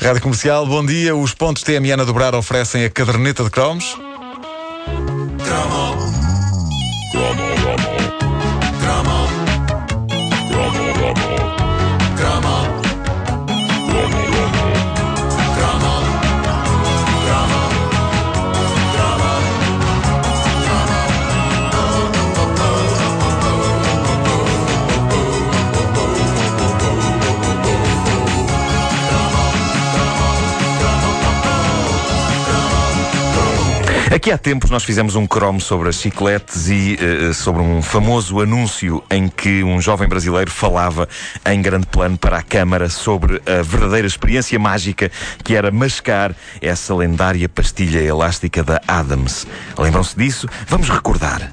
Rádio Comercial, bom dia. Os pontos TMN a dobrar oferecem a caderneta de cromos. Aqui há tempos nós fizemos um cromo sobre as chicletes e uh, sobre um famoso anúncio em que um jovem brasileiro falava em grande plano para a Câmara sobre a verdadeira experiência mágica que era mascar essa lendária pastilha elástica da Adams. Lembram-se disso? Vamos recordar.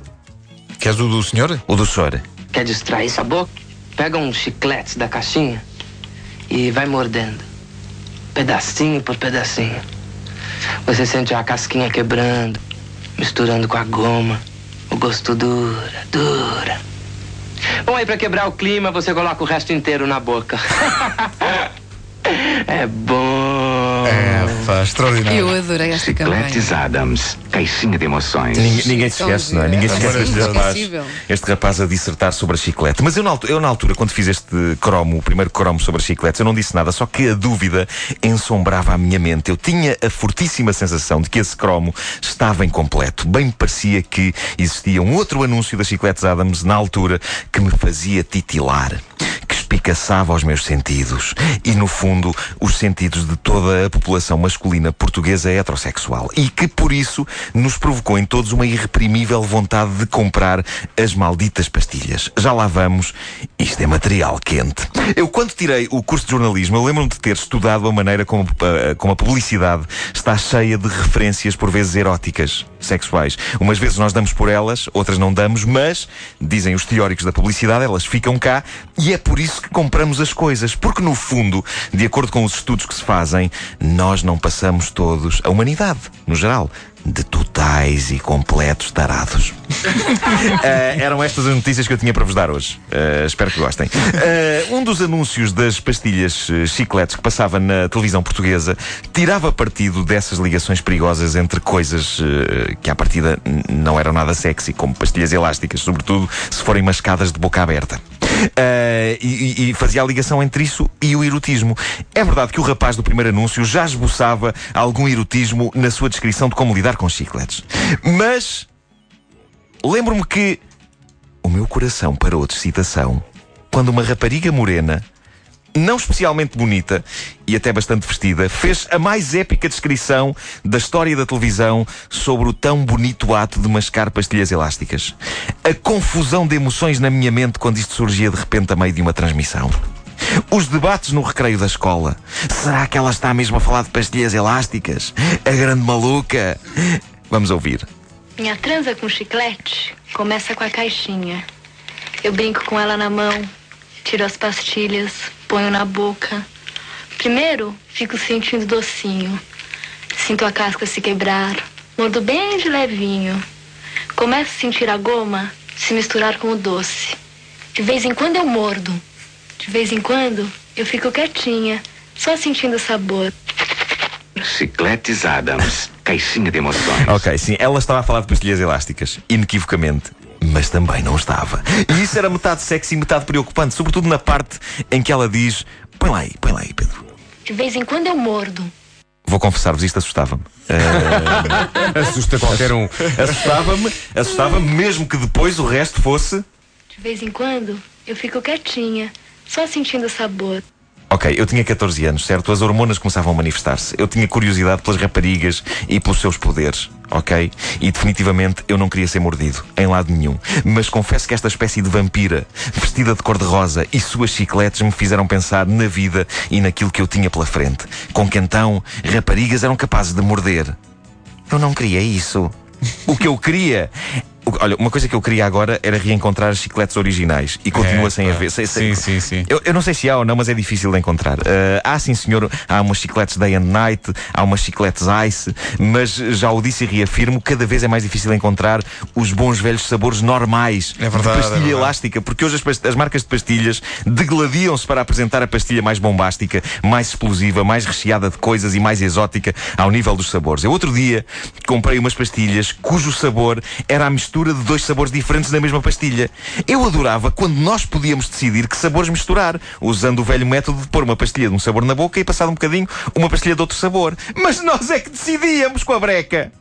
Queres o do senhor? O do senhor. Quer distrair sua boca? Pega um chiclete da caixinha e vai mordendo. Pedacinho por pedacinho. Você sente a casquinha quebrando, misturando com a goma. O gosto dura, dura. Bom, aí pra quebrar o clima, você coloca o resto inteiro na boca. é bom. É, pá, extraordinário. Eu adorei esta campanha. Chicletes Adams, caixinha de emoções. Ninguém, ninguém se esquece, não é? Ninguém se esquece deste rapaz, este rapaz a dissertar sobre a chiclete. Mas eu na, altura, eu, na altura, quando fiz este cromo, o primeiro cromo sobre as chicletes, eu não disse nada, só que a dúvida ensombrava a minha mente. Eu tinha a fortíssima sensação de que esse cromo estava incompleto. Bem me parecia que existia um outro anúncio das chicletes Adams na altura que me fazia titilar espicaçava os meus sentidos e, no fundo, os sentidos de toda a população masculina portuguesa heterossexual e que, por isso, nos provocou em todos uma irreprimível vontade de comprar as malditas pastilhas. Já lá vamos, isto é material quente. Eu, quando tirei o curso de jornalismo, eu lembro-me de ter estudado a maneira como, a- como a publicidade está cheia de referências, por vezes eróticas, sexuais. Umas vezes nós damos por elas, outras não damos, mas, dizem os teóricos da publicidade, elas ficam cá e é por isso que compramos as coisas. Porque, no fundo, de acordo com os estudos que se fazem, nós não passamos todos, a humanidade, no geral, de totais e completos tarados. Ah, eram estas as notícias que eu tinha para vos dar hoje. Ah, espero que gostem. Ah, um dos anúncios das pastilhas chicletes que passava na televisão portuguesa tirava partido dessas ligações perigosas entre coisas que à partida não eram nada sexy, como pastilhas elásticas, sobretudo se forem mascadas de boca aberta. E, e- e fazia a ligação entre isso e o erotismo. É verdade que o rapaz do primeiro anúncio já esboçava algum erotismo na sua descrição de como lidar com chicletes. Mas lembro-me que o meu coração parou de excitação quando uma rapariga morena, não especialmente bonita e até bastante vestida, fez a mais épica descrição da história da televisão sobre o tão bonito ato de mascar pastilhas elásticas. A confusão de emoções na minha mente quando isto surgia de repente a meio de uma transmissão. Os debates no recreio da escola. Será que ela está mesmo a falar de pastilhas elásticas? A grande maluca? Vamos ouvir. Minha transa com chiclete começa com a caixinha. Eu brinco com ela na mão, tiro as pastilhas, ponho na boca. Primeiro, fico sentindo docinho. Sinto a casca se quebrar, mordo bem de levinho. Começo a sentir a goma se misturar com o doce. De vez em quando eu mordo. De vez em quando eu fico quietinha, só sentindo o sabor. Chicletes Adams, caixinha de emoções. Ok, sim, ela estava a falar de pastilhas elásticas, inequivocamente. Mas também não estava. E isso era metade sexy e metade preocupante, sobretudo na parte em que ela diz: Põe lá aí, põe lá aí, Pedro. De vez em quando eu mordo. Vou confessar-vos, isto assustava-me. Assusta qualquer um. Assustava-me, assustava-me, mesmo que depois o resto fosse. De vez em quando eu fico quietinha, só sentindo o sabor. Ok, eu tinha 14 anos, certo? As hormonas começavam a manifestar-se. Eu tinha curiosidade pelas raparigas e pelos seus poderes, ok? E definitivamente eu não queria ser mordido, em lado nenhum. Mas confesso que esta espécie de vampira, vestida de cor-de-rosa e suas chicletes me fizeram pensar na vida e naquilo que eu tinha pela frente. Com que então raparigas eram capazes de morder. Eu não queria isso. O que eu queria olha, uma coisa que eu queria agora era reencontrar as chicletes originais e continua É, sem haver. Sei- sei- Sim, sim, sim. Eu, eu não sei se há ou não, mas é difícil de encontrar. Ah, há sim, senhor, há umas chicletes Day and Night, há umas chicletes Ice, mas já o disse e reafirmo, cada vez é mais difícil encontrar os bons velhos sabores normais É verdade, de pastilha é verdade. elástica, porque hoje as, past- as marcas de pastilhas degladiam-se para apresentar a pastilha mais bombástica, mais explosiva, mais recheada de coisas e mais exótica ao nível dos sabores. Eu outro dia comprei umas pastilhas cujo sabor era a mistura de dois sabores diferentes na mesma pastilha. Eu adorava quando nós podíamos decidir que sabores misturar, usando o velho método de pôr uma pastilha de um sabor na boca e passado um bocadinho uma pastilha de outro sabor. Mas nós é que decidíamos com a breca.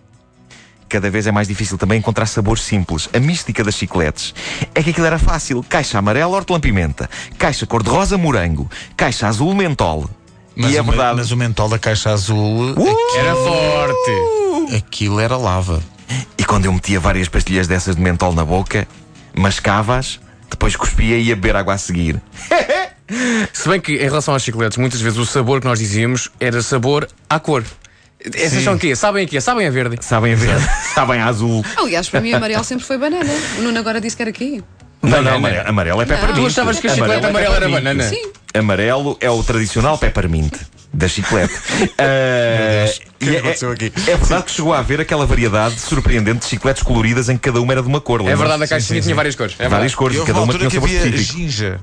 Cada vez é mais difícil também encontrar sabores simples. A mística das chicletes é que aquilo era fácil. Caixa amarela, hortelã-pimenta. Caixa cor-de-rosa, morango. Caixa azul, mentol. Mas, e é o, verdade. mas o mentol da caixa azul, Uh! Era forte. aquilo era lava. E quando eu metia várias pastilhas dessas de mentol na boca, mascava-as, depois cuspia e ia beber água a seguir. Se bem que em relação às chicletes, muitas vezes o sabor que nós dizíamos era sabor à cor. Essas Sim. são o quê? Sabem a quê? Sabem a verde. Sabem a ver? Sabem a azul. Aliás, para mim, amarelo sempre foi banana. O Nuno agora disse que era aqui. Não, não, amarelo, amarelo é peppermint. Tu achavas que a Amarelo chiclete é amarela era banana? Sim. Amarelo é o tradicional peppermint da chiclete. Ah, que é- aconteceu aqui? É verdade que chegou a haver aquela variedade surpreendente de chicletes coloridas em que cada uma era de uma cor. É verdade, a caixinha tinha várias cores. É Várias cores, E cada uma tinha um que sabor específico. ginja.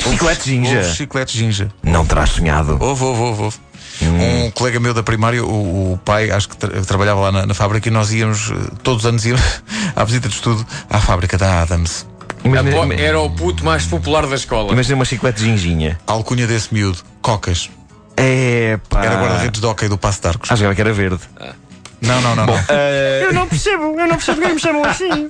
Chiclete ginja. Chiclete ginja. Não terás sonhado. Houve, houve, houve. houve. Hum. Um colega meu da primária, o, o pai, acho que tra- trabalhava lá na, na fábrica e nós íamos, eh, todos os anos íamos à visita de estudo à fábrica da Adams. Imagina, Era o puto mais popular da escola. imagina uma chiclete ginginha. A alcunha desse miúdo, Cocas. É pá. Era guarda-redes de hockey do Passo de Arcos. Ah, jogava que era verde. Não, não, não. não. Eu não percebo, eu não percebo porque me chamam assim.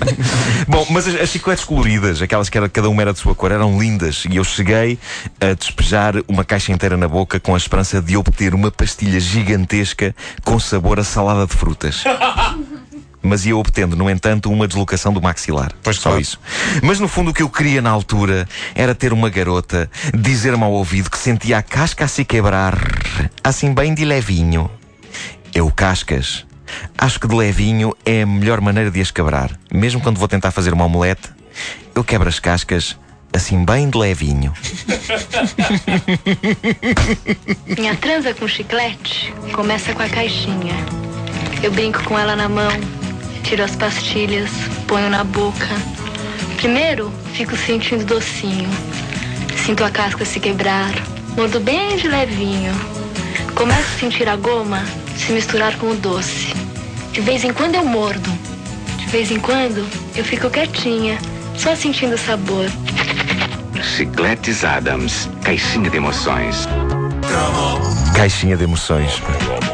Bom, mas as, as chicletes coloridas, aquelas que era, cada uma era de sua cor, eram lindas. E eu cheguei a despejar uma caixa inteira na boca com a esperança de obter uma pastilha gigantesca com sabor a salada de frutas. Mas ia obtendo, no entanto, uma deslocação do maxilar. Pois Só claro. isso. Mas no fundo o que eu queria na altura era ter uma garota dizer-me ao ouvido que sentia a casca a se quebrar, assim bem de levinho. Eu, cascas, acho que de levinho é a melhor maneira de as quebrar. Mesmo quando vou tentar fazer uma omelete, eu quebro as cascas assim bem de levinho. Minha transa com chiclete começa com a caixinha. Eu brinco com ela na mão, tiro as pastilhas, ponho na boca. Primeiro, fico sentindo docinho. Sinto a casca se quebrar, mordo bem de levinho. Começo a sentir a goma se misturar com o doce. De vez em quando eu mordo. De vez em quando eu fico quietinha, só sentindo o sabor. Chicletes Adams. Caixinha de emoções. Caixinha de emoções.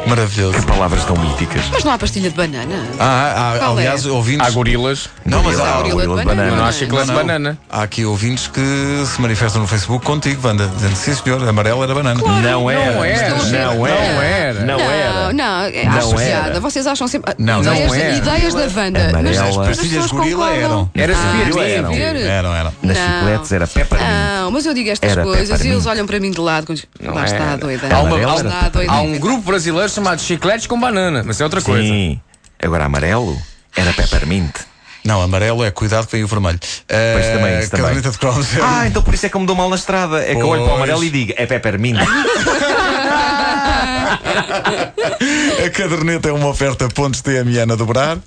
Maravilhoso. Que palavras tão míticas. Mas não há pastilha de banana. Ah, há, Qual aliás, é? ouvintes. Há gorilas. Não, mas Gorila, há, gorila de gorila de banana. Não há Não, chiclete de não. banana. há aqui ouvintes que se manifestam no Facebook contigo, Wanda, dizendo sim senhor, amarelo era banana. Não era. Não era. Não era. Não era. Não, é- acho Não era. Vocês acham sempre. Não, não ideias, era. ideias da Wanda. Mas Amarela. as As pastilhas gorila eram. Era Ah, eram. Eram, eram. Nas Não. chicletes era peppermint. Não, mas eu digo estas Era coisas e eles olham para mim de lado. quando- Lá está era. a doida. Há, há- um grupo brasileiro chamado Chicletes com Banana, mas é outra coisa. Sim. Agora amarelo era peppermint. Não, amarelo é cuidado que vem o vermelho. Pois Uh, também, isso também. caderneta de cromos. Ah, então por isso é que eu me dou mal na estrada. É que eu olho para o Pois. amarelo e digo, é peppermint. A caderneta é uma oferta pontos TMN a dobrar.